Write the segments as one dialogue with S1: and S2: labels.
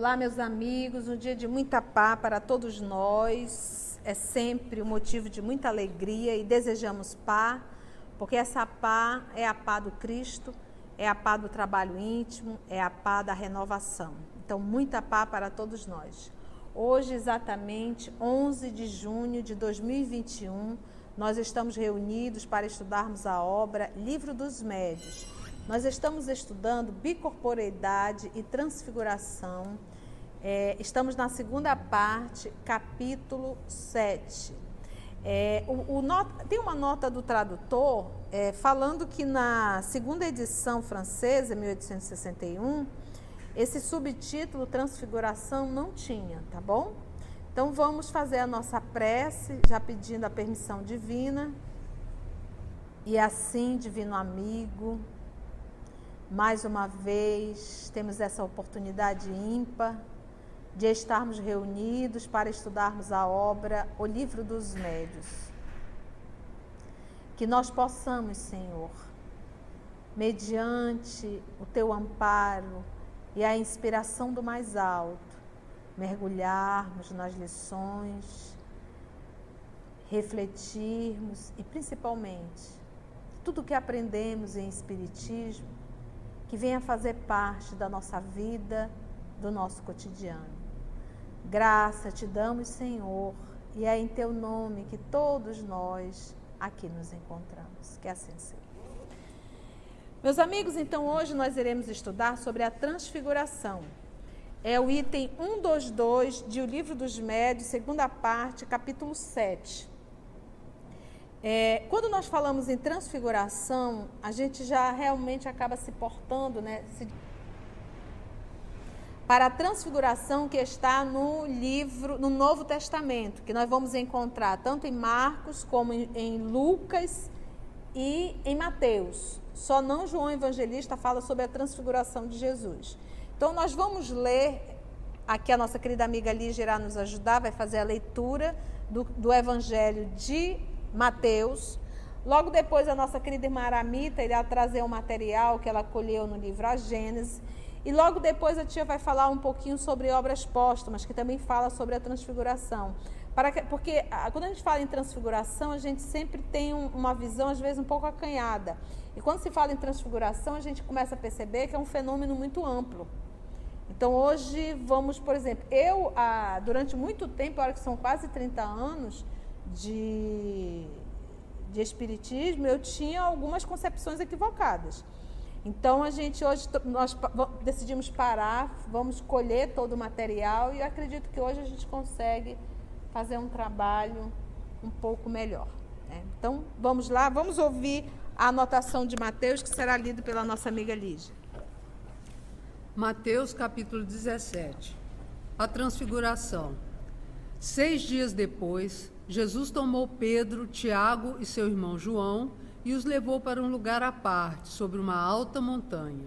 S1: Olá, meus amigos, um dia de muita paz para todos nós. É sempre um motivo de muita alegria e desejamos paz, porque essa paz é a paz do Cristo, é a paz do trabalho íntimo, é a paz da renovação. Então, muita paz para todos nós. Hoje, exatamente 11 de junho de 2021, nós estamos reunidos para estudarmos a obra Livro dos Médios nós estamos estudando bicorporeidade e transfiguração. É, estamos na segunda parte, capítulo 7. É, o, o nota, tem uma nota do tradutor é, falando que na segunda edição francesa, 1861, esse subtítulo Transfiguração não tinha, tá bom? Então vamos fazer a nossa prece, já pedindo a permissão divina. E assim, divino amigo, mais uma vez, temos essa oportunidade ímpar de estarmos reunidos para estudarmos a obra O Livro dos Médios. Que nós possamos, Senhor, mediante o teu amparo e a inspiração do mais alto, mergulharmos nas lições, refletirmos e, principalmente, tudo que aprendemos em Espiritismo que venha fazer parte da nossa vida, do nosso cotidiano. Graça te damos, Senhor, e é em teu nome que todos nós aqui nos encontramos. Que assim seja. Meus amigos, então hoje nós iremos estudar sobre a transfiguração. É o item 122 de O Livro dos Médios, segunda parte, capítulo 7. É, quando nós falamos em transfiguração, a gente já realmente acaba se portando né, se, para a transfiguração que está no livro, no Novo Testamento, que nós vamos encontrar tanto em Marcos como em, Lucas e em Mateus. Só não João Evangelista fala sobre a transfiguração de Jesus. Então nós vamos ler, aqui a nossa querida amiga Lígia irá nos ajudar, vai fazer a leitura do, do Evangelho de Mateus. Logo depois, a nossa querida irmã Aramita irá trazer um material que ela colheu no livro A Gênesis. E logo depois a tia vai falar um pouquinho sobre obras póstumas, que também fala sobre a transfiguração. Que, porque quando a gente fala em transfiguração, a gente sempre tem um, uma visão, às vezes, um pouco acanhada. E quando se fala em transfiguração, a gente começa a perceber que é um fenômeno muito amplo. Então, hoje, vamos, por exemplo, eu, ah, durante muito tempo, agora que são quase 30 anos, de, de espiritismo, eu tinha algumas concepções equivocadas. Então a gente hoje nós decidimos parar, vamos colher todo o material e acredito que hoje a gente consegue fazer um trabalho um pouco melhor. Né? Então vamos lá, vamos ouvir a anotação de Mateus que será lido pela nossa amiga Lígia.
S2: Mateus capítulo 17. A transfiguração. Seis dias depois, Jesus tomou Pedro, Tiago e seu irmão João e os levou para um lugar à parte, sobre uma alta montanha.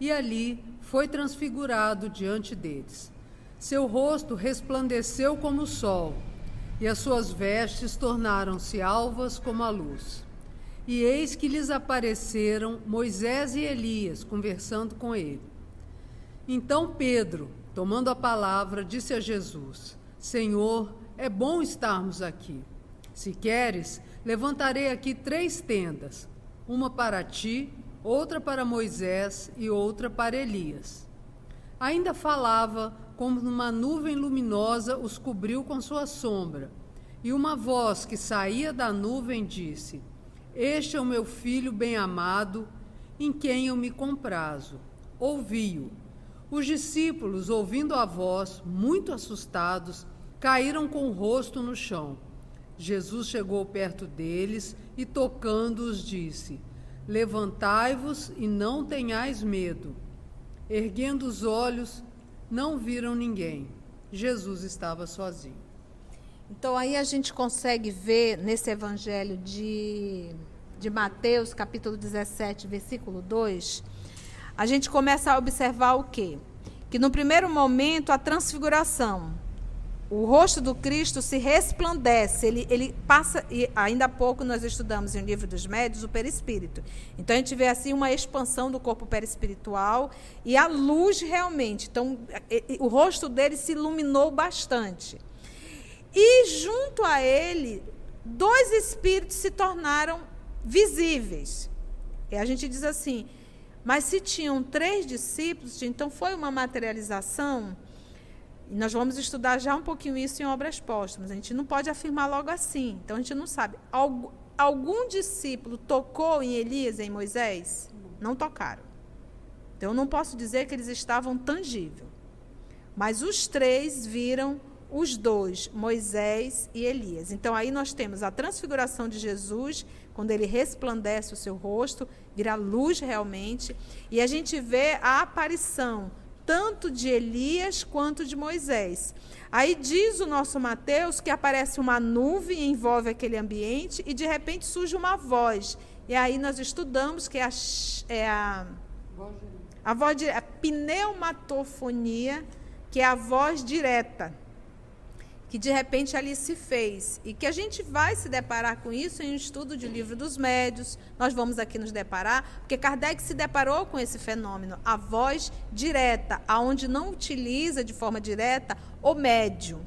S2: E ali foi transfigurado diante deles. Seu rosto resplandeceu como o sol, e as suas vestes tornaram-se alvas como a luz. E eis que lhes apareceram Moisés e Elias conversando com ele. Então Pedro, tomando a palavra, disse a Jesus: Senhor, é bom estarmos aqui. Se queres, levantarei aqui três tendas: uma para ti, outra para Moisés e outra para Elias. Ainda falava, como numa nuvem luminosa os cobriu com sua sombra. E uma voz que saía da nuvem disse: Este é o meu filho bem-amado, em quem eu me comprazo. Ouvi-o. Os discípulos, ouvindo a voz, muito assustados, caíram com o rosto no chão. Jesus chegou perto deles e, tocando-os, disse: Levantai-vos e não tenhais medo. Erguendo os olhos, não viram ninguém. Jesus estava sozinho.
S1: Então aí a gente consegue ver nesse evangelho de, de Mateus, capítulo 17, versículo 2, a gente começa a observar o quê? Que no primeiro momento a transfiguração, o rosto do Cristo se resplandece, ele, ele passa, e ainda há pouco nós estudamos em o livro dos médios o perispírito. Então a gente vê assim uma expansão do corpo perispiritual e a luz realmente. Então o rosto dele se iluminou bastante. E junto a ele, dois espíritos se tornaram visíveis. E a gente diz assim, mas se tinham três discípulos, então foi uma materialização nós vamos estudar já um pouquinho isso em obras póstumas. A gente não pode afirmar logo assim. Então a gente não sabe. Algum, discípulo tocou em Elias, em Moisés? Não tocaram. Então eu não posso dizer que eles estavam tangível. Mas os três viram os dois, Moisés e Elias. Então aí nós temos a transfiguração de Jesus, quando ele resplandece o seu rosto, vira luz realmente, e a gente vê a aparição tanto de Elias quanto de Moisés. Aí diz o nosso Mateus que aparece uma nuvem, envolve aquele ambiente e de repente surge uma voz. E aí nós estudamos que é a, é a, a voz a pneumatofonia, que é a voz direta que de repente ali se fez e que a gente vai se deparar com isso em um estudo de livro dos médios. Nós vamos aqui nos deparar, porque Kardec se deparou com esse fenômeno, a voz direta, aonde não utiliza de forma direta o médium.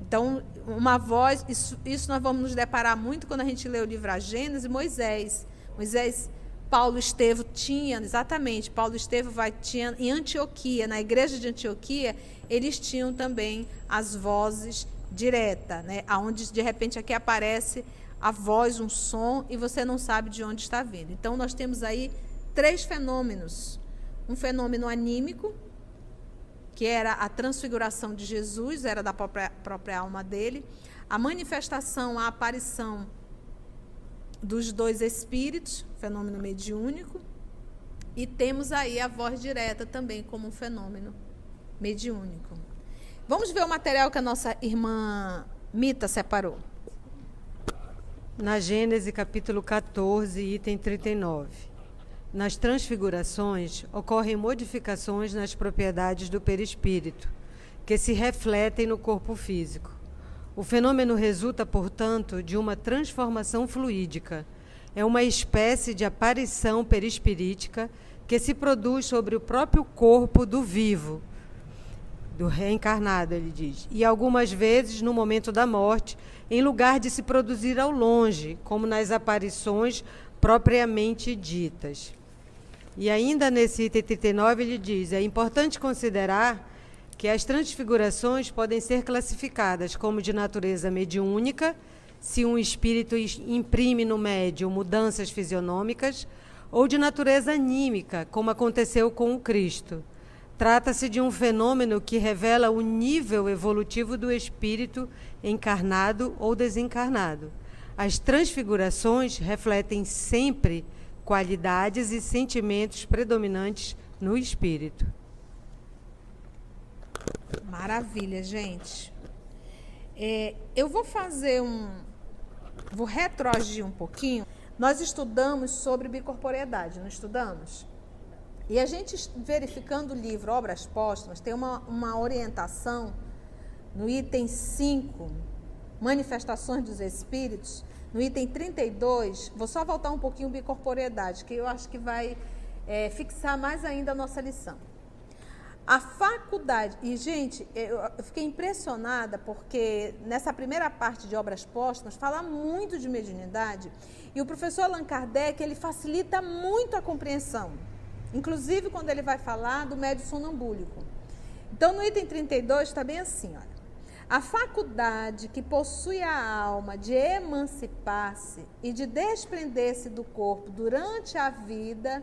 S1: Então, uma voz, isso, isso nós vamos nos deparar muito quando a gente lê o livro A Gênesis, Moisés. Moisés Paulo Estevo tinha, exatamente, Paulo Estevo vai, tinha em Antioquia, na igreja de Antioquia, eles tinham também as vozes direta, né? Aonde de repente aqui aparece a voz, um som e você não sabe de onde está vindo. Então nós temos aí três fenômenos: um fenômeno anímico, que era a transfiguração de Jesus, era da própria, própria alma dele, a manifestação, a aparição dos dois espíritos, fenômeno mediúnico, e temos aí a voz direta também como um fenômeno mediúnico. Vamos ver o material que a nossa irmã Mita separou.
S3: Na Gênesis capítulo 14, item 39. Nas transfigurações ocorrem modificações nas propriedades do perispírito, que se refletem no corpo físico. O fenômeno resulta, portanto, de uma transformação fluídica. É uma espécie de aparição perispirítica que se produz sobre o próprio corpo do vivo, do reencarnado, ele diz. E algumas vezes, no momento da morte, em lugar de se produzir ao longe, como nas aparições propriamente ditas. E ainda nesse item 39 ele diz: é importante considerar que as transfigurações podem ser classificadas como de natureza mediúnica, se um espírito imprime no médium mudanças fisionômicas, ou de natureza anímica, como aconteceu com o Cristo. Trata-se de um fenômeno que revela o nível evolutivo do espírito encarnado ou desencarnado. As transfigurações refletem sempre qualidades e sentimentos predominantes no espírito.
S1: Maravilha, gente. É, eu vou fazer um. Vou retroagir um pouquinho. Nós estudamos sobre bicorporeidade, não estudamos? E a gente verificando o livro Obras Póstumas, tem uma, uma orientação no item 5, Manifestações dos Espíritos, no item 32, vou só voltar um pouquinho bicorporeidade, que eu acho que vai é, fixar mais ainda a nossa lição. A faculdade, e gente, eu, fiquei impressionada porque nessa primeira parte de obras póstumas fala muito de mediunidade e o professor Allan Kardec ele facilita muito a compreensão. Inclusive quando ele vai falar do médio sonambúlico. Então, no item 32 está bem assim, olha. A faculdade que possui a alma de emancipar-se e de desprender-se do corpo durante a vida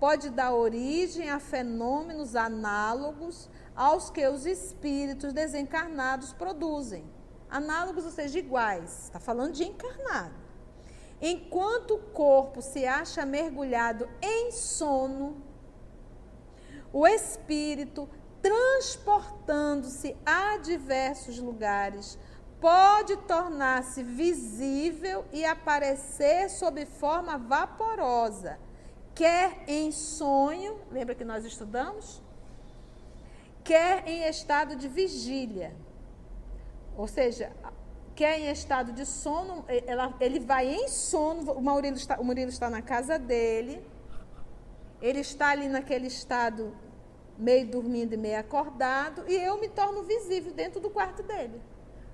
S1: pode dar origem a fenômenos análogos aos que os espíritos desencarnados produzem. Análogos, ou seja, iguais. Está falando de encarnado. Enquanto o corpo se acha mergulhado em sono, o espírito, transportando-se a diversos lugares, pode tornar-se visível e aparecer sob forma vaporosa, quer em sonho, lembra que nós estudamos? Quer em estado de vigília. Ou seja, que é em estado de sono, ela, ele vai em sono, o Murilo, está, o Murilo está na casa dele, ele está ali naquele estado meio dormindo e meio acordado, e eu me torno visível dentro do quarto dele.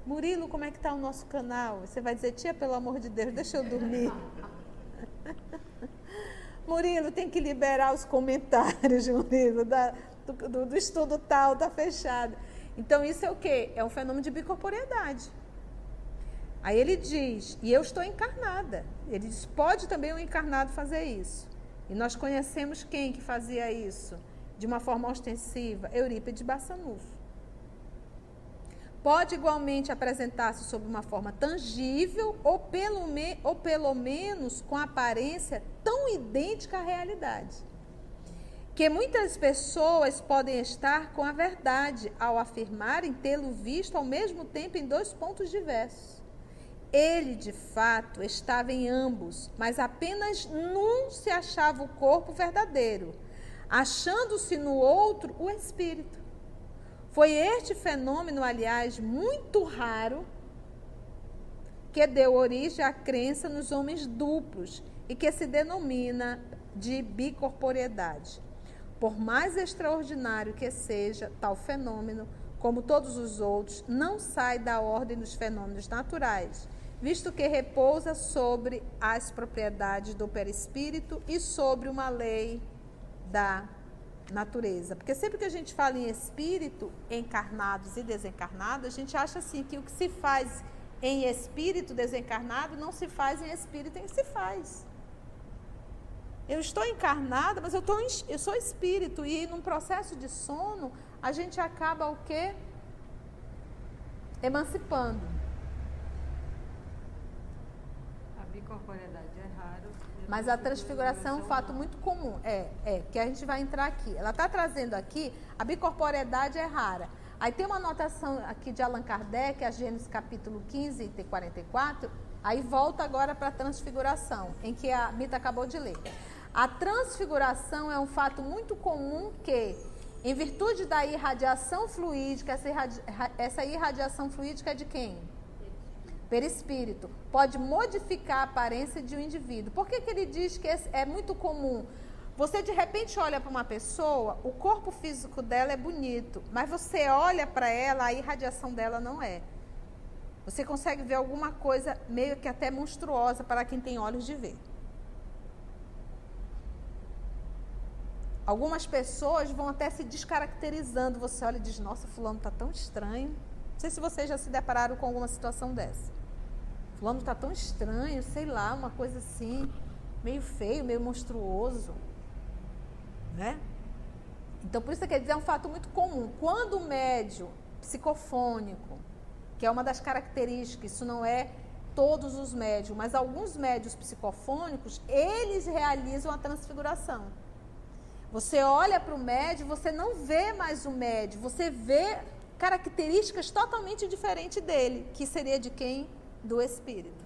S1: Murilo, como é que está o nosso canal? Você vai dizer, tia, pelo amor de Deus, deixa eu dormir. Murilo, tem que liberar os comentários, Murilo, da, do, do, do estudo tal, está fechado. Então, isso é o quê? É um fenômeno de bicorporiedade. Aí ele diz, e eu estou encarnada. Ele diz, pode também um encarnado fazer isso. E nós conhecemos quem que fazia isso de uma forma ostensiva? Eurípides Bassanufo. Pode igualmente apresentar-se sob uma forma tangível ou pelo, me, ou pelo menos com aparência tão idêntica à realidade. Que muitas pessoas podem estar com a verdade ao afirmarem tê-lo visto ao mesmo tempo em dois pontos diversos. Ele, de fato, estava em ambos, mas apenas num se achava o corpo verdadeiro, achando-se no outro o espírito. Foi este fenômeno, aliás, muito raro, que deu origem à crença nos homens duplos e que se denomina de bicorporiedade. Por mais extraordinário que seja tal fenômeno, como todos os outros, não sai da ordem dos fenômenos naturais visto que repousa sobre as propriedades do perispírito e sobre uma lei da natureza. Porque sempre que a gente fala em espírito, encarnados e desencarnados, a gente acha assim que o que se faz em espírito desencarnado não se faz em espírito em que se faz. Eu estou encarnada, mas eu, estou, eu sou espírito e num processo de sono a gente acaba o quê? Emancipando.
S3: Corporeidade é raro.
S1: Mas a transfiguração é um fato muito comum. É, é, que a gente vai entrar aqui. Ela está trazendo aqui, a bicorporeidade é rara. Aí tem uma anotação aqui de Allan Kardec, a Gênesis capítulo 15, item 44. Aí volta agora para a transfiguração, em que a Mita acabou de ler. A transfiguração é um fato muito comum que, em virtude da irradiação fluídica, essa, irradi essa irradiação fluídica é de quem? Perispírito, pode modificar a aparência de um indivíduo. Por que, que ele diz que é muito comum? Você de repente olha para uma pessoa, o corpo físico dela é bonito, mas você olha para ela, a irradiação dela não é. Você consegue ver alguma coisa meio que até monstruosa para quem tem olhos de ver. Algumas pessoas vão até se descaracterizando. Você olha e diz: Nossa, Fulano está tão estranho. Não sei se vocês já se depararam com alguma situação dessa. Fulano está tão estranho, sei lá, uma coisa assim, meio feio, meio monstruoso. Né? Então, por isso quer dizer, é um fato muito comum. Quando o médio psicofônico, que é uma das características, isso não é todos os médios, mas alguns médios psicofônicos, eles realizam a transfiguração. Você olha para o médio, você não vê mais o médio, você vê características totalmente diferentes dele, que seria de quem? Do Espírito.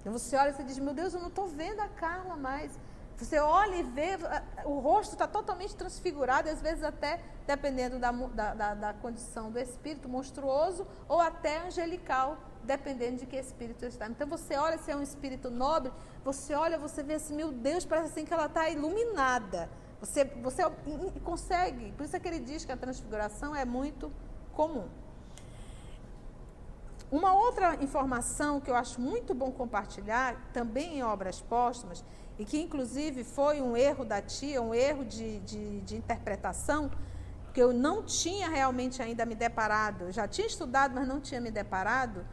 S1: Então você olha e você diz, meu Deus, eu não estou vendo a Carla mais. Você olha e vê, o rosto está totalmente transfigurado, às vezes até, dependendo da, da, da, condição do espírito, monstruoso ou até angelical, dependendo de que espírito está. Então você olha se é um espírito nobre, você olha, você vê assim, meu Deus, parece assim que ela está iluminada. Você, você consegue, por isso é que ele diz que a transfiguração é muito comum. Uma outra informação que eu acho muito bom compartilhar, também em obras póstumas, e que inclusive foi um erro da tia, um erro de, de, de interpretação, que eu não tinha realmente ainda me deparado, eu já tinha estudado, mas não tinha me deparado,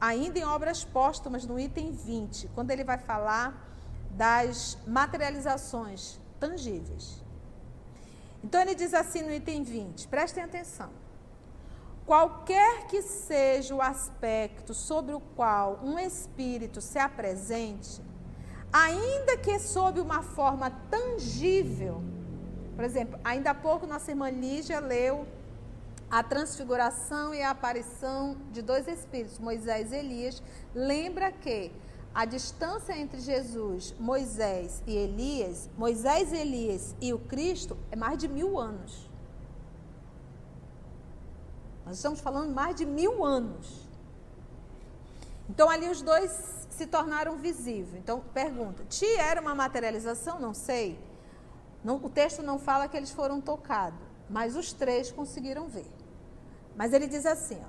S1: ainda em obras póstumas, no item 20, quando ele vai falar das materializações tangíveis. Então ele diz assim no item 20, prestem atenção. Qualquer que seja o aspecto sobre o qual um espírito se apresente, ainda que sob uma forma tangível, por exemplo, ainda há pouco nossa irmã Lígia leu a transfiguração e a aparição de dois espíritos, Moisés e Elias. Lembra que a distância entre Jesus, Moisés e Elias, Moisés, Elias e o Cristo é mais de mil anos. Nós estamos falando mais de mil anos. Então ali os dois se tornaram visíveis. Então pergunta: Ti era uma materialização? Não sei. Não, o texto não fala que eles foram tocados, mas os três conseguiram ver. Mas ele diz assim: ó,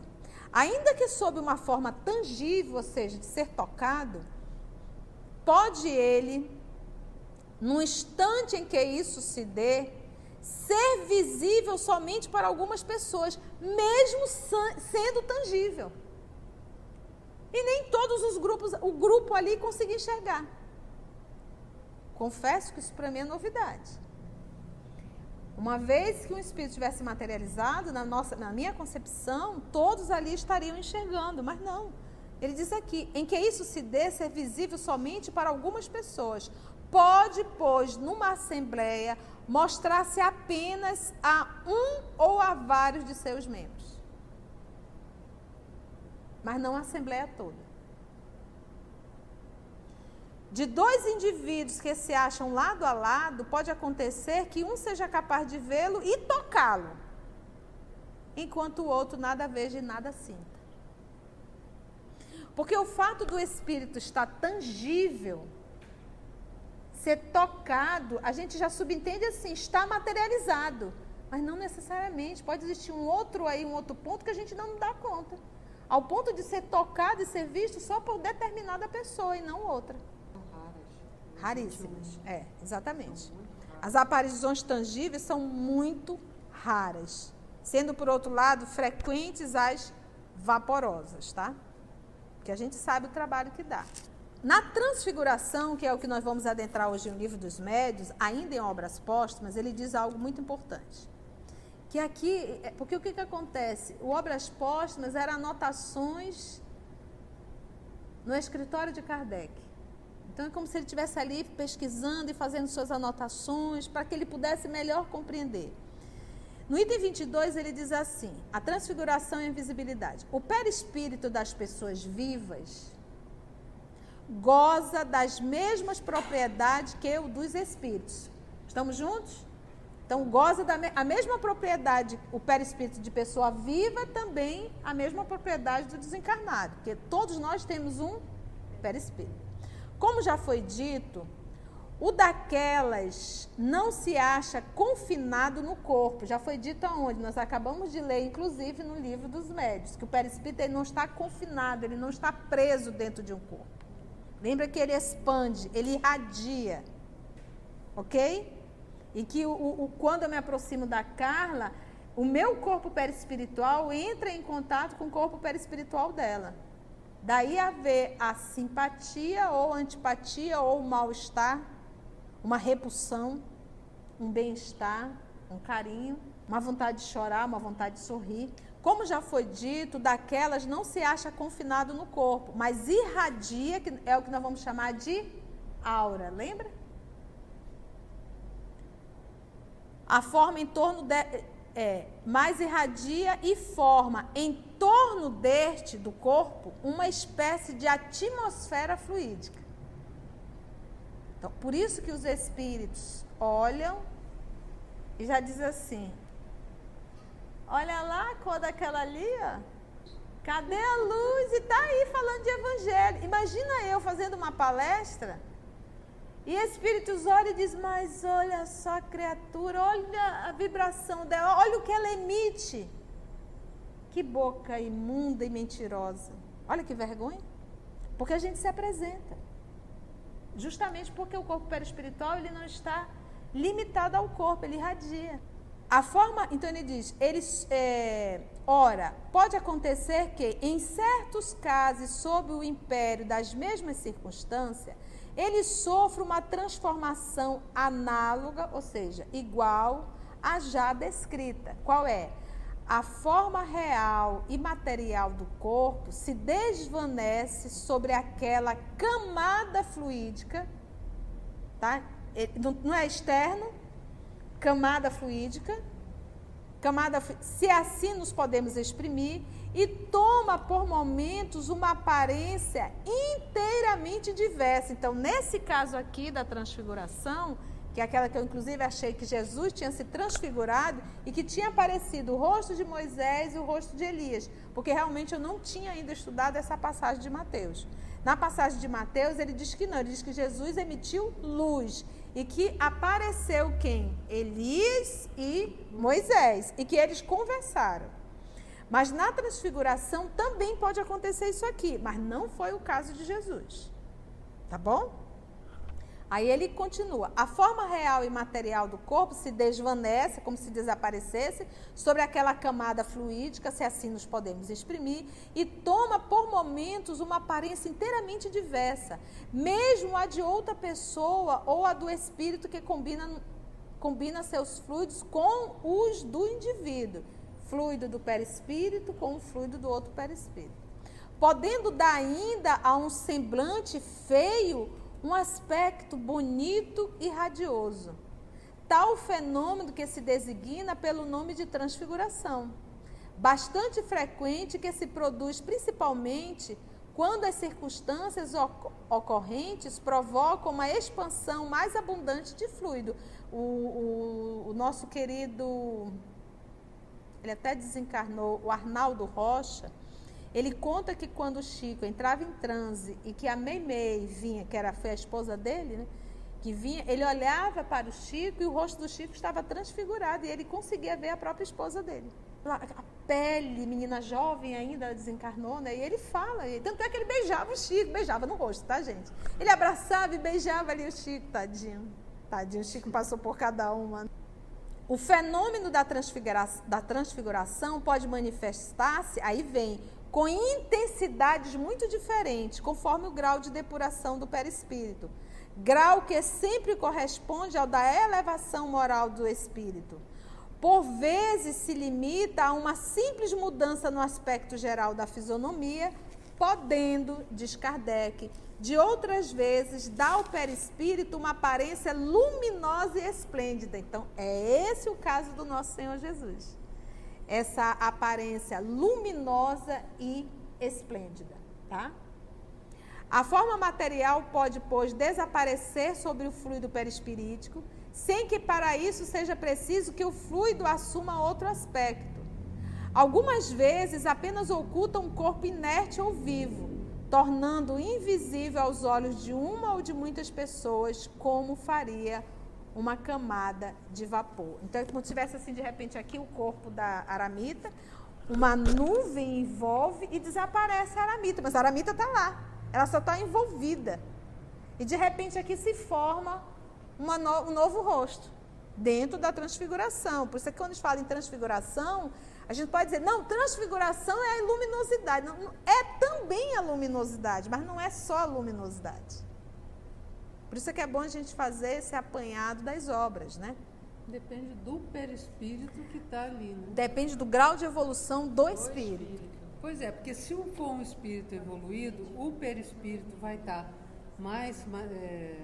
S1: ainda que sob uma forma tangível, ou seja, de ser tocado, pode ele, no instante em que isso se dê, ser visível somente para algumas pessoas, mesmo sendo tangível. E nem todos os grupos, o grupo ali conseguia enxergar. Confesso que isso para mim é novidade. Uma vez que o espírito tivesse materializado, na, nossa, na minha concepção, todos ali estariam enxergando, mas não. Ele diz aqui: em que isso se dê ser visível somente para algumas pessoas. Pode, pois, numa assembleia, mostrar-se apenas a um ou a vários de seus membros. Mas não a assembleia toda de dois indivíduos que se acham lado a lado, pode acontecer que um seja capaz de vê-lo e tocá-lo, enquanto o outro nada veja e nada sinta. Porque o fato do espírito estar tangível, ser tocado, a gente já subentende assim, está materializado. Mas não necessariamente, pode existir um outro aí, um outro ponto que a gente não dá conta. Ao ponto de ser tocado e ser visto só por determinada pessoa e não outra. Raríssimas. É, exatamente. As aparições tangíveis são muito raras, sendo por outro lado frequentes as vaporosas, tá? Que a gente sabe o trabalho que dá. Na transfiguração, que é o que nós vamos adentrar hoje no livro dos médios, ainda em obras póstumas, ele diz algo muito importante. Que aqui, é, porque o que, que acontece? O Obras Póstumas eram anotações no escritório de Kardec. Então é como se ele estivesse ali pesquisando e fazendo suas anotações para que ele pudesse melhor compreender. No item 22 ele diz assim: a transfiguração e a invisibilidade. O perispírito das pessoas vivas goza das mesmas propriedades que o dos espíritos. Estamos juntos? Então, goza da me a mesma propriedade, o perispírito de pessoa viva também a mesma propriedade do desencarnado, porque todos nós temos um perispírito. Como já foi dito, o daquelas não se acha confinado no corpo. Já foi dito aonde? Nós acabamos de ler, inclusive, no livro dos médios, que o perispírito ele não está confinado, ele não está preso dentro de um corpo. Lembra que ele expande, ele irradia. Ok? E que o, o, quando eu me aproximo da Carla, o meu corpo perispiritual entra em contato com o corpo perispiritual dela. Daí haver a simpatia ou antipatia ou mal-estar, uma repulsão, um bem-estar, um carinho, uma vontade de chorar, uma vontade de sorrir. Como já foi dito, daquelas não se acha confinado no corpo, mas irradia, que é o que nós vamos chamar de aura, lembra? A forma em torno de, é, mais irradia e forma em torno deste, do corpo, uma espécie de atmosfera fluídica. Então, por isso que os espíritos olham e já dizem assim: olha lá a cor daquela ali, ó. Cadê a luz? E está aí falando de evangelho. Imagina eu fazendo uma palestra e espíritos olha e diz: Mas olha só a criatura, olha a vibração dela, olha o que ela emite. Que boca imunda e mentirosa. Olha que vergonha. Porque a gente se apresenta. Justamente porque o corpo perispiritual ele não está limitado ao corpo, ele irradia. A forma, então ele diz, eles, é, ora, pode acontecer que em certos casos, sob o império das mesmas circunstâncias, ele sofre uma transformação análoga, ou seja, igual à já descrita. Qual é? A forma real e material do corpo se desvanece sobre aquela camada fluídica, tá? Não é externo, camada fluídica, camada, se assim nos podemos exprimir, e toma por momentos uma aparência inteiramente diversa. Então, nesse caso aqui da transfiguração, que é aquela que eu inclusive achei que Jesus tinha se transfigurado e que tinha aparecido o rosto de Moisés e o rosto de Elias, porque realmente eu não tinha ainda estudado essa passagem de Mateus. Na passagem de Mateus, ele diz que não, ele diz que Jesus emitiu luz e que apareceu quem? Elias e Moisés, e que eles conversaram. Mas na transfiguração também pode acontecer isso aqui, mas não foi o caso de Jesus. Tá bom? Aí ele continua: a forma real e material do corpo se desvanece, como se desaparecesse, sobre aquela camada fluídica, se assim nos podemos exprimir, e toma por momentos uma aparência inteiramente diversa, mesmo a de outra pessoa ou a do espírito que combina, combina seus fluidos com os do indivíduo, fluido do perispírito com o fluido do outro perispírito. Podendo dar ainda a um semblante feio um aspecto bonito e radioso. Tal fenômeno que se designa pelo nome de transfiguração, bastante frequente que se produz principalmente quando as circunstâncias ocorrentes provocam uma expansão mais abundante de fluido. O, o, o nosso querido, ele até desencarnou, o Arnaldo Rocha, ele conta que quando o Chico entrava em transe e que a Meimei vinha, que era, foi a esposa dele, né? Que vinha, ele olhava para o Chico e o rosto do Chico estava transfigurado e ele conseguia ver a própria esposa dele. A pele, menina jovem ainda, desencarnou, né? E ele fala, tanto é que ele beijava o Chico, beijava no rosto, tá, gente? Ele abraçava e beijava ali o Chico, tadinho. Tadinho, o Chico passou por cada uma. O fenômeno da, transfigura da transfiguração pode manifestar-se, aí vem com intensidades muito diferentes, conforme o grau de depuração do perispírito. Grau que sempre corresponde ao da elevação moral do espírito. Por vezes se limita a uma simples mudança no aspecto geral da fisionomia, podendo, diz Kardec, de outras vezes dar ao perispírito uma aparência luminosa e esplêndida. Então, é esse o caso do nosso Senhor Jesus essa aparência luminosa e esplêndida, tá? A forma material pode, pois, desaparecer sobre o fluido perispirítico, sem que para isso seja preciso que o fluido assuma outro aspecto. Algumas vezes apenas oculta um corpo inerte ou vivo, tornando invisível aos olhos de uma ou de muitas pessoas, como faria uma camada de vapor. Então, é como se tivesse assim, de repente, aqui o corpo da aramita, uma nuvem envolve e desaparece a aramita, mas a aramita está lá, ela só está envolvida. E de repente aqui se forma no, um novo rosto, dentro da transfiguração. Por isso é que quando a gente fala em transfiguração, a gente pode dizer, não, transfiguração é a luminosidade. Não, é também a luminosidade, mas não é só a luminosidade. Por isso é que é bom a gente fazer esse apanhado das obras, né?
S2: Depende do perispírito que está ali. Né?
S1: Depende do grau de evolução do, do espírito. espírito.
S2: Pois é, porque se for um espírito evoluído, o perispírito vai estar tá mais, é,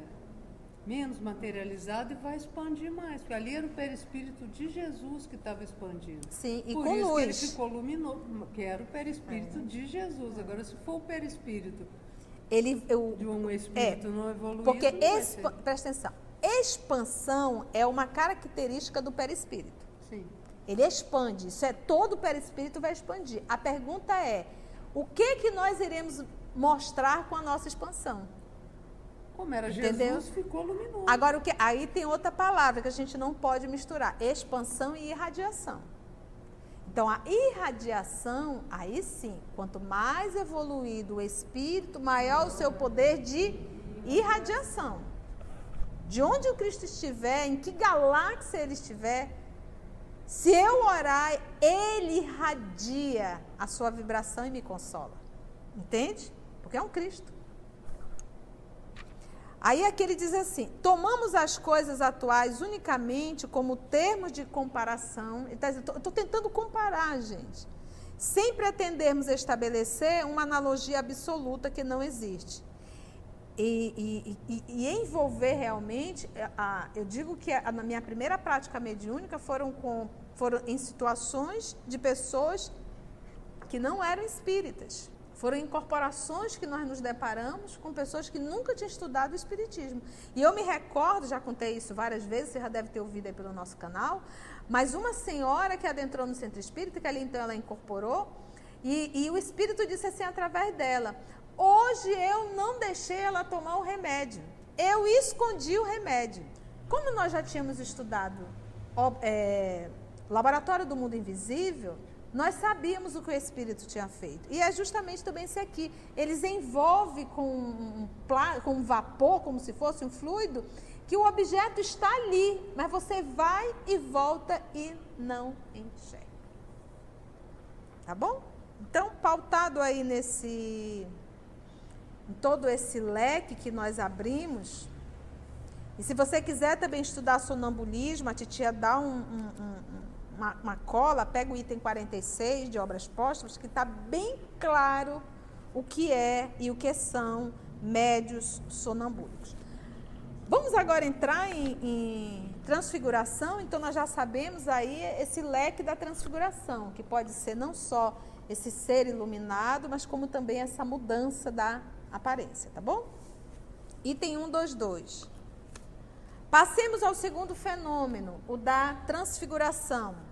S2: menos materializado e vai expandir mais. Porque ali era o perispírito de Jesus que estava expandindo.
S1: Sim, e
S2: Por
S1: com
S2: isso
S1: luz.
S2: Que ele ficou luminoso, que era o perispírito é. de Jesus. Agora, se for o perispírito
S1: ele eu,
S2: de um espírito é, não evoluído.
S1: Porque expa, presta atenção, expansão é uma característica do perispírito.
S2: Sim.
S1: Ele expande, isso é todo o perispírito vai expandir. A pergunta é: o que que nós iremos mostrar com a nossa expansão?
S2: Como era Entendeu? Jesus, ficou luminoso.
S1: Agora o que aí tem outra palavra que a gente não pode misturar: expansão e irradiação. Então, a irradiação, aí sim, quanto mais evoluído o espírito, maior o seu poder de irradiação. De onde o Cristo estiver, em que galáxia ele estiver, se eu orar, ele irradia a sua vibração e me consola. Entende? Porque é um Cristo. Aí aqui ele diz assim: tomamos as coisas atuais unicamente como termos de comparação. Tá Estou tentando comparar, gente. Sem pretendermos estabelecer uma analogia absoluta que não existe. E, e, e, e envolver realmente, é, a, eu digo que a, na minha primeira prática mediúnica foram, com, foram em situações de pessoas que não eram espíritas. Foram incorporações que nós nos deparamos com pessoas que nunca tinham estudado o Espiritismo. E eu me recordo, já contei isso várias vezes, você já deve ter ouvido aí pelo nosso canal, mas uma senhora que adentrou no centro espírita, que ali então ela incorporou, e, e o Espírito disse assim através dela: Hoje eu não deixei ela tomar o remédio, eu escondi o remédio. Como nós já tínhamos estudado é, Laboratório do Mundo Invisível, nós sabíamos o que o Espírito tinha feito. E é justamente também isso aqui. Eles envolvem com um, com um vapor, como se fosse um fluido, que o objeto está ali, mas você vai e volta e não enxerga. Tá bom? Então, pautado aí nesse. em todo esse leque que nós abrimos. E se você quiser também estudar sonambulismo, a titia dá um, um, um uma, uma cola, pega o item 46 de obras póstumas, que está bem claro o que é e o que são médios sonambúlicos. Vamos agora entrar em, em, transfiguração, então nós já sabemos aí esse leque da transfiguração, que pode ser não só esse ser iluminado, mas como também essa mudança da aparência, tá bom? Item 122. Passemos ao segundo fenômeno, o da transfiguração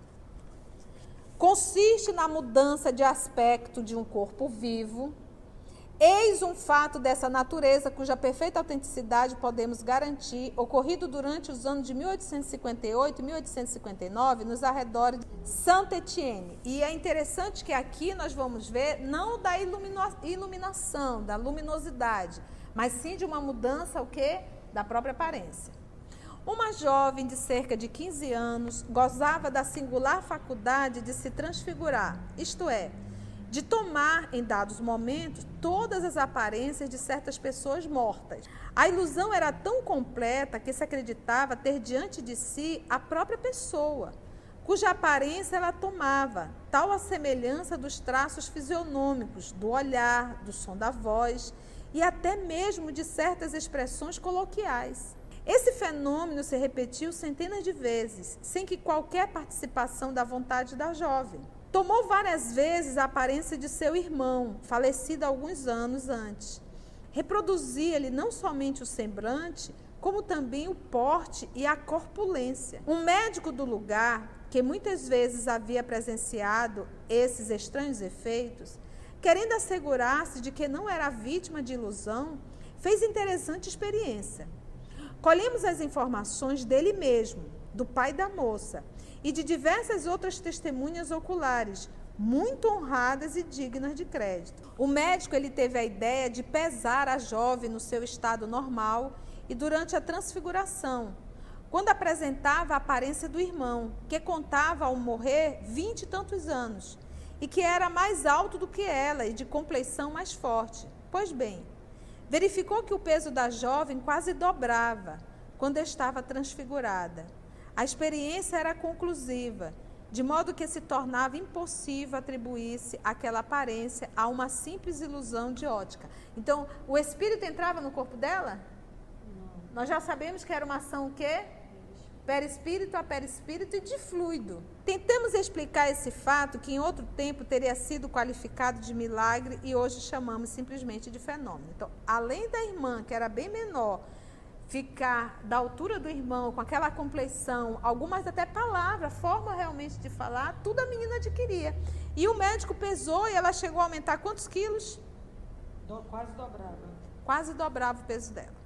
S1: consiste na mudança de aspecto de um corpo vivo. Eis um fato dessa natureza cuja perfeita autenticidade podemos garantir, ocorrido durante os anos de 1858 e 1859, nos arredores de Saint-Étienne. E é interessante que aqui nós vamos ver não da ilumina iluminação, da luminosidade, mas sim de uma mudança o quê? Da própria aparência. Uma jovem de cerca de 15 anos gozava da singular faculdade de se transfigurar, isto é, de tomar em dados momentos todas as aparências de certas pessoas mortas. A ilusão era tão completa que se acreditava ter diante de si a própria pessoa, cuja aparência ela tomava, tal a semelhança dos traços fisionômicos, do olhar, do som da voz e até mesmo de certas expressões coloquiais. Esse fenômeno se repetiu centenas de vezes, sem que qualquer participação da vontade da jovem. Tomou várias vezes a aparência de seu irmão, falecido alguns anos antes. Reproduzia-lhe não somente o semblante, como também o porte e a corpulência. Um médico do lugar, que muitas vezes havia presenciado esses estranhos efeitos, querendo assegurar-se de que não era vítima de ilusão, fez interessante experiência. Colhemos as informações dele mesmo, do pai da moça, e de diversas outras testemunhas oculares, muito honradas e dignas de crédito. O médico ele teve a ideia de pesar a jovem no seu estado normal e durante a transfiguração, quando apresentava a aparência do irmão, que contava ao morrer vinte e tantos anos, e que era mais alto do que ela e de compleição mais forte. Pois bem, Verificou que o peso da jovem quase dobrava quando estava transfigurada. A experiência era conclusiva, de modo que se tornava impossível atribuir-se aquela aparência a uma simples ilusão de ótica. Então, o espírito entrava no corpo dela? Não. Nós já sabemos que era uma ação o quê? Perispírito a perispírito e de fluido. Tentamos explicar esse fato que em outro tempo teria sido qualificado de milagre e hoje chamamos simplesmente de fenômeno. Então, além da irmã, que era bem menor, ficar da altura do irmão, com aquela compleição, algumas até palavras, forma realmente de falar, tudo a menina adquiria. E o médico pesou e ela chegou a aumentar quantos quilos?
S3: Do, quase dobrava.
S1: Quase dobrava o peso dela.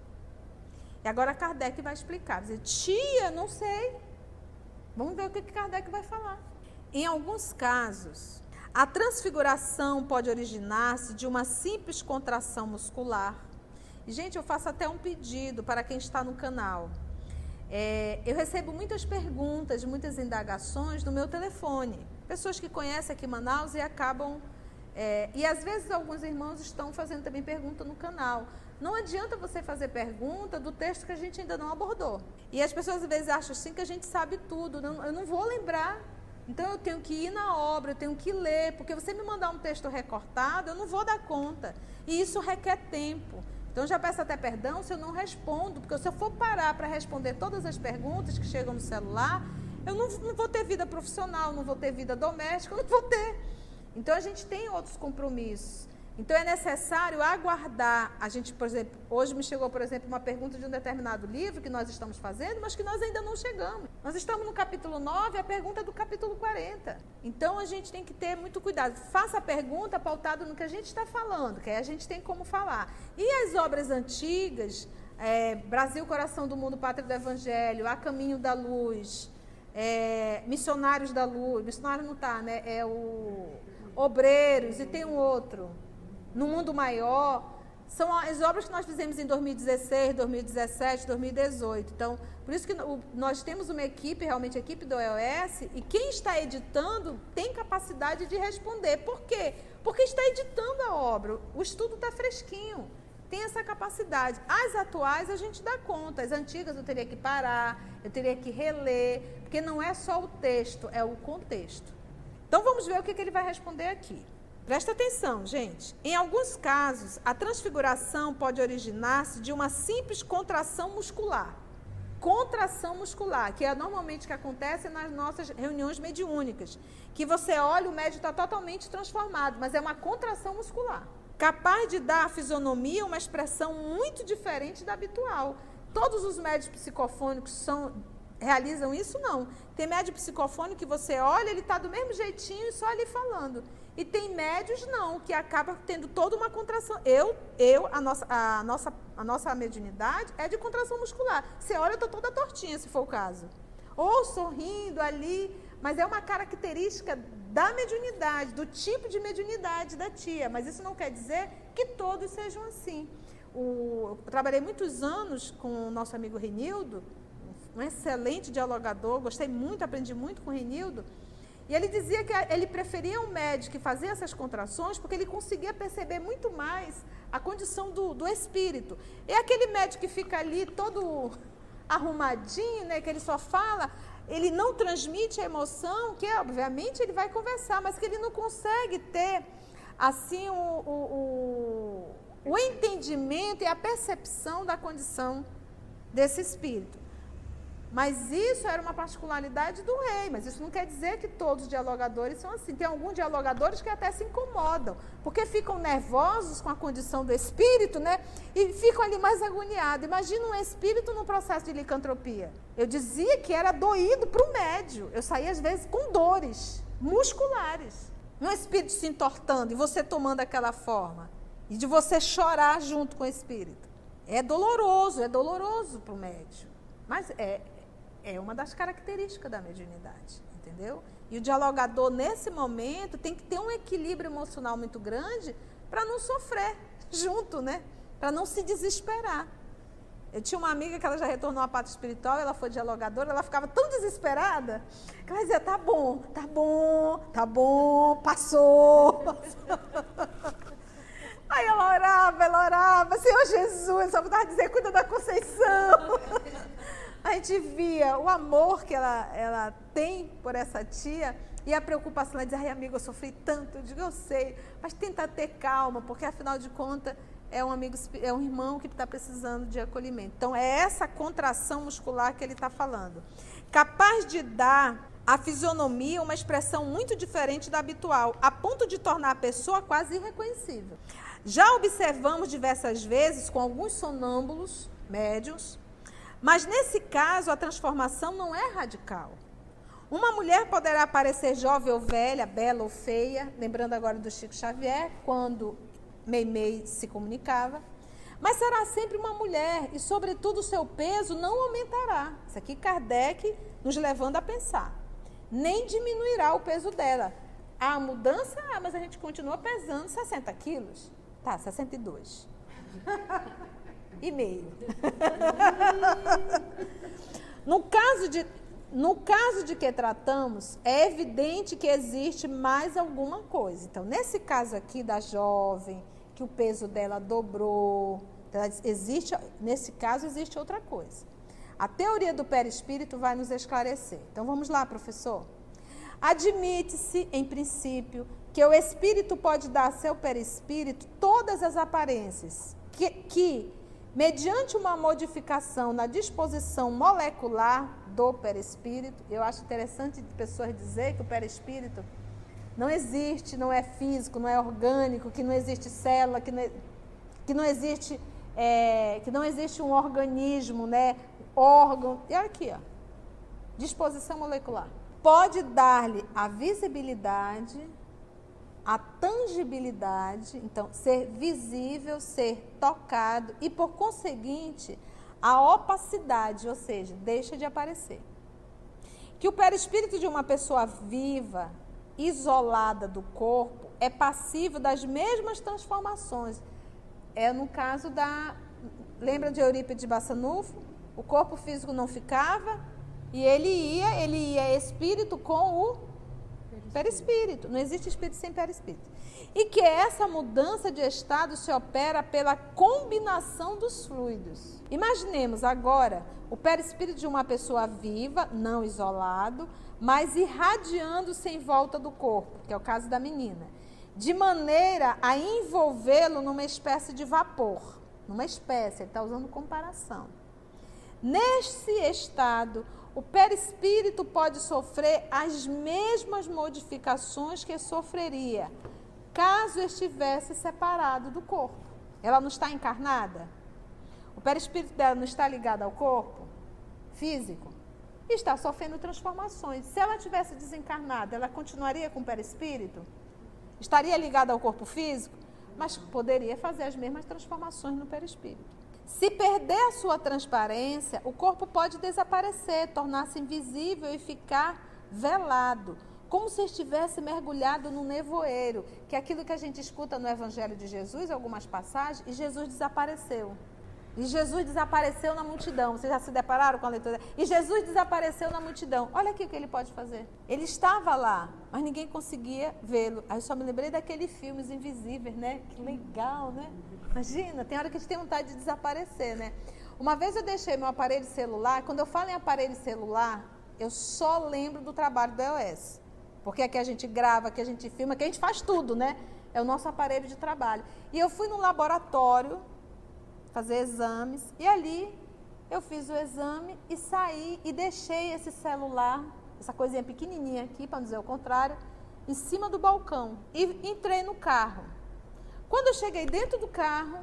S1: E agora Kardec vai explicar. Vai dizer, tia, não sei. Vamos ver o que Kardec vai falar. Em alguns casos, a transfiguração pode originar-se de uma simples contração muscular. Gente, eu faço até um pedido para quem está no canal. É, eu recebo muitas perguntas, muitas indagações no meu telefone. Pessoas que conhecem aqui Manaus e acabam. É, e às vezes alguns irmãos estão fazendo também pergunta no canal. Não adianta você fazer pergunta do texto que a gente ainda não abordou. E as pessoas às vezes acham assim que a gente sabe tudo. Não, eu não vou lembrar. Então eu tenho que ir na obra, eu tenho que ler, porque você me mandar um texto recortado, eu não vou dar conta. E isso requer tempo. Então já peço até perdão se eu não respondo, porque se eu for parar para responder todas as perguntas que chegam no celular, eu não, não vou ter vida profissional, não vou ter vida doméstica, não vou ter. Então a gente tem outros compromissos. Então é necessário aguardar. A gente, por exemplo, hoje me chegou, por exemplo, uma pergunta de um determinado livro que nós estamos fazendo, mas que nós ainda não chegamos. Nós estamos no capítulo 9, a pergunta é do capítulo 40. Então a gente tem que ter muito cuidado. Faça a pergunta pautada no que a gente está falando, que aí a gente tem como falar. E as obras antigas, é, Brasil, Coração do Mundo, Pátria do Evangelho, A Caminho da Luz, é, Missionários da Luz, missionário não está, né? É o Obreiros, e tem um outro no mundo maior, são as obras que nós fizemos em 2016, 2017, 2018. Então, por isso que nós temos uma equipe, realmente a equipe do EOS, e quem está editando tem capacidade de responder. Por quê? Porque está editando a obra, o estudo está fresquinho, tem essa capacidade. As atuais a gente dá conta, as antigas eu teria que parar, eu teria que reler, porque não é só o texto, é o contexto. Então vamos ver o que, que ele vai responder aqui. Presta atenção, gente. Em alguns casos, a transfiguração pode originar-se de uma simples contração muscular. Contração muscular, que é normalmente que acontece nas nossas reuniões mediúnicas. Que você olha, o médium está totalmente transformado, mas é uma contração muscular. Capaz de dar à fisionomia uma expressão muito diferente da habitual. Todos os médios psicofônicos são, realizam isso? Não. Tem médio psicofônico que você olha, ele está do mesmo jeitinho e só ali falando. E tem médios não, que acaba tendo toda uma contração. Eu, eu a, nossa, a, nossa, a nossa mediunidade é de contração muscular. Você olha, eu estou toda tortinha, se for o caso. Ou sorrindo ali, mas é uma característica da mediunidade, do tipo de mediunidade da tia. Mas isso não quer dizer que todos sejam assim. O, eu trabalhei muitos anos com o nosso amigo Renildo, um excelente dialogador, gostei muito, aprendi muito com o Renildo. E ele dizia que ele preferia um médico que fazia essas contrações porque ele conseguia perceber muito mais a condição do, do espírito. E aquele médico que fica ali todo arrumadinho, né, que ele só fala, ele não transmite a emoção, que obviamente ele vai conversar, mas que ele não consegue ter assim o, o, o, o entendimento e a percepção da condição desse espírito. Mas isso era uma particularidade do rei, mas isso não quer dizer que todos os dialogadores são assim. Tem alguns dialogadores que até se incomodam, porque ficam nervosos com a condição do espírito, né? E ficam ali mais agoniados. Imagina um espírito no processo de licantropia. Eu dizia que era doído para o médio. Eu saía às vezes com dores musculares. Um espírito se entortando e você tomando aquela forma. E de você chorar junto com o espírito. É doloroso, é doloroso para o médio. Mas é, é uma das características da mediunidade, entendeu? E o dialogador, nesse momento, tem que ter um equilíbrio emocional muito grande para não sofrer junto, né? Para não se desesperar. Eu tinha uma amiga que ela já retornou à parte espiritual, ela foi dialogadora, ela ficava tão desesperada, que ela dizia, tá bom, tá bom, tá bom, passou. Aí ela orava, ela orava, Senhor Jesus, só vontade de dizer, cuida da Conceição a gente via o amor que ela, ela tem por essa tia e a preocupação. Ela diz, ai amigo, eu sofri tanto. Eu digo, eu sei, mas tenta ter calma, porque afinal de contas é um amigo, é um irmão que está precisando de acolhimento. Então é essa contração muscular que ele está falando. Capaz de dar à fisionomia uma expressão muito diferente da habitual, a ponto de tornar a pessoa quase irreconhecível. Já observamos diversas vezes com alguns sonâmbulos médios mas nesse caso, a transformação não é radical. Uma mulher poderá parecer jovem ou velha, bela ou feia, lembrando agora do Chico Xavier, quando Meimei se comunicava, mas será sempre uma mulher e, sobretudo, seu peso não aumentará. Isso aqui Kardec nos levando a pensar. Nem diminuirá o peso dela. Há mudança, ah, mas a gente continua pesando 60 quilos. Tá, 62. e meio. no, caso de, no caso de que tratamos, é evidente que existe mais alguma coisa. Então, nesse caso aqui da jovem, que o peso dela dobrou, existe, nesse caso existe outra coisa. A teoria do perispírito vai nos esclarecer. Então vamos lá, professor. Admite-se, em princípio, que o espírito pode dar a seu perispírito todas as aparências que, que mediante uma modificação na disposição molecular do perispírito. Eu acho interessante pessoas dizer que o perispírito não existe, não é físico, não é orgânico, que não existe célula, que não, que não existe é, que não existe um organismo, né, órgão. E aqui, ó, disposição molecular. Pode dar-lhe a visibilidade, a tangibilidade, então ser visível, ser tocado e por conseguinte a opacidade, ou seja, deixa de aparecer. Que o perispírito de uma pessoa viva, isolada do corpo, é passível das mesmas transformações. É no caso da. Lembra de Eurípides de Bassanufo? O corpo físico não ficava e ele ia, ele ia espírito com o perispírito. Não existe espírito sem perispírito. E que essa mudança de estado se opera pela combinação dos fluidos. Imaginemos agora o perispírito de uma pessoa viva, não isolado, mas irradiando-se em volta do corpo, que é o caso da menina, de maneira a envolvê-lo numa espécie de vapor. Numa espécie, ele está usando comparação. Nesse estado, o perispírito pode sofrer as mesmas modificações que sofreria caso estivesse separado do corpo. Ela não está encarnada? O perispírito dela não está ligado ao corpo físico? Está sofrendo transformações. Se ela tivesse desencarnada, ela continuaria com o perispírito? Estaria ligada ao corpo físico? Mas poderia fazer as mesmas transformações no perispírito. Se perder a sua transparência, o corpo pode desaparecer, tornar-se invisível e ficar velado, como se estivesse mergulhado no nevoeiro, que é aquilo que a gente escuta no Evangelho de Jesus, algumas passagens, e Jesus desapareceu. E Jesus desapareceu na multidão. Vocês já se depararam com a leitura? E Jesus desapareceu na multidão. Olha aqui o que ele pode fazer. Ele estava lá, mas ninguém conseguia vê-lo. Aí eu só me lembrei daquele filme Os Invisíveis, né? Que legal, né? Imagina, tem hora que a gente tem vontade de desaparecer, né? Uma vez eu deixei meu aparelho celular. Quando eu falo em aparelho celular, eu só lembro do trabalho do EOS. Porque aqui a gente grava, aqui a gente filma, aqui a gente faz tudo, né? É o nosso aparelho de trabalho. E eu fui no laboratório fazer exames. E ali eu fiz o exame e saí e deixei esse celular, essa coisinha pequenininha aqui, para não dizer o contrário, em cima do balcão. E entrei no carro. Quando eu cheguei dentro do carro,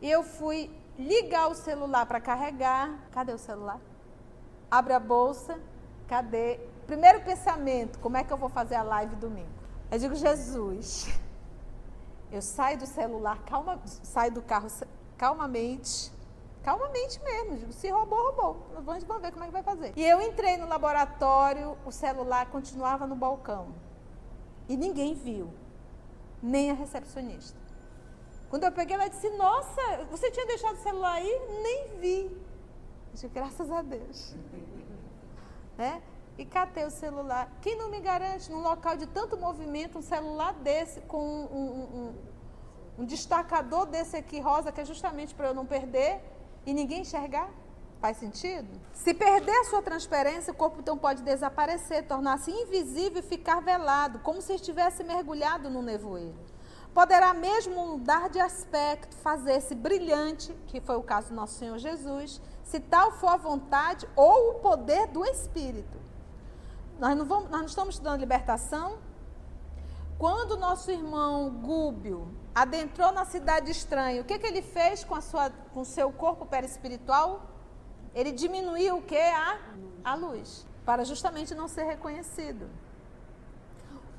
S1: eu fui ligar o celular para carregar. Cadê o celular? Abre a bolsa. Cadê? Primeiro pensamento, como é que eu vou fazer a live domingo? Eu digo, Jesus, eu saio do celular, calma, saio do carro calmamente, calmamente mesmo, digo, se roubou, roubou. Vamos, ver como é que vai fazer. E eu entrei no laboratório, o celular continuava no balcão. E ninguém viu, nem a recepcionista. Quando eu peguei, ela disse: Nossa, você tinha deixado o celular aí? Nem vi. Eu disse, graças a Deus. né? E catei o celular. Quem não me garante, num local de tanto movimento, um celular desse, com um, um, um um destacador desse aqui rosa, que é justamente para eu não perder e ninguém enxergar? Faz sentido? Se perder a sua transparência, o corpo então pode desaparecer, tornar-se invisível e ficar velado, como se estivesse mergulhado no nevoeiro. Poderá mesmo mudar de aspecto, fazer-se brilhante, que foi o caso do nosso Senhor Jesus, se tal for a vontade ou o poder do Espírito. Nós não, vamos, nós não estamos estudando libertação? Quando nosso irmão Gúbio adentrou na cidade estranha, o que, que ele fez com, o seu corpo perispiritual? Ele diminuiu o que? A, a luz, para justamente não ser reconhecido.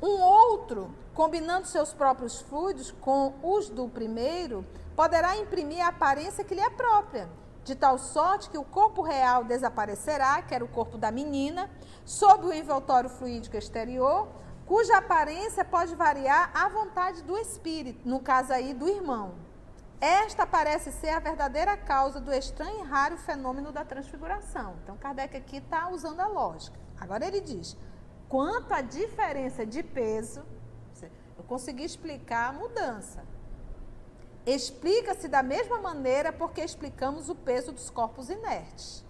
S1: Um outro, combinando seus próprios fluidos com os do primeiro, poderá imprimir a aparência que lhe é própria, de tal sorte que o corpo real desaparecerá, que era o corpo da menina, sob o envoltório fluídico exterior, cuja aparência pode variar à vontade do espírito, no caso aí do irmão. Esta parece ser a verdadeira causa do estranho e raro fenômeno da transfiguração. Então, Kardec aqui está usando a lógica. Agora ele diz: quanto à diferença de peso, eu consegui explicar a mudança. Explica-se da mesma maneira porque explicamos o peso dos corpos inertes.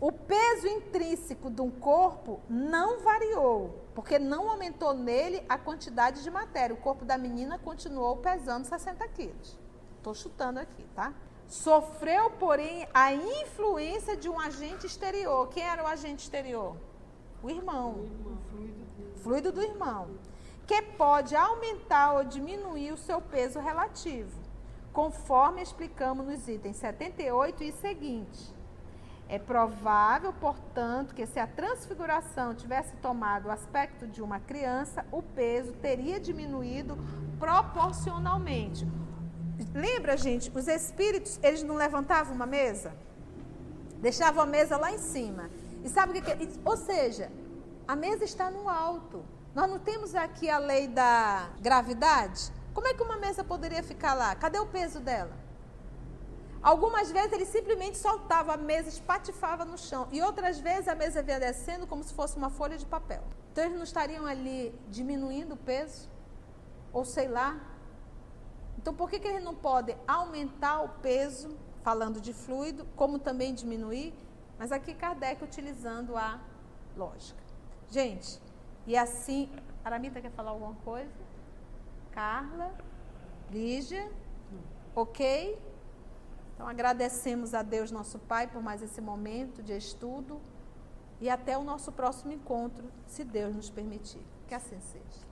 S1: O peso intrínseco de um corpo não variou, porque não aumentou nele a quantidade de matéria. O corpo da menina continuou pesando 60 quilos. Estou chutando aqui, tá? Sofreu, porém, a influência de um agente exterior. Quem era o agente exterior? O irmão. fluido do irmão, que pode aumentar ou diminuir o seu peso relativo, conforme explicamos nos itens 78 e seguintes. É provável, portanto, que se a transfiguração tivesse tomado o aspecto de uma criança, o peso teria diminuído proporcionalmente. Lembra, gente, os espíritos, eles não levantavam uma mesa? Deixavam a mesa lá em cima. E sabe o que, que Ou seja, a mesa está no alto. Nós não temos aqui a lei da gravidade? Como é que uma mesa poderia ficar lá? Cadê o peso dela? Algumas vezes ele simplesmente soltava a mesa, espatifava no chão. E outras vezes a mesa vinha descendo como se fosse uma folha de papel. Então eles não estariam ali diminuindo o peso? Ou sei lá. Então por que, que eles não podem aumentar o peso, falando de fluido, como também diminuir? Mas aqui Kardec utilizando a lógica. Gente, e assim. Aramita quer falar alguma coisa? Carla? Lígia? Ok? Então agradecemos a Deus, nosso Pai, por mais esse momento de estudo e até o nosso próximo encontro, se Deus nos permitir. Que assim seja.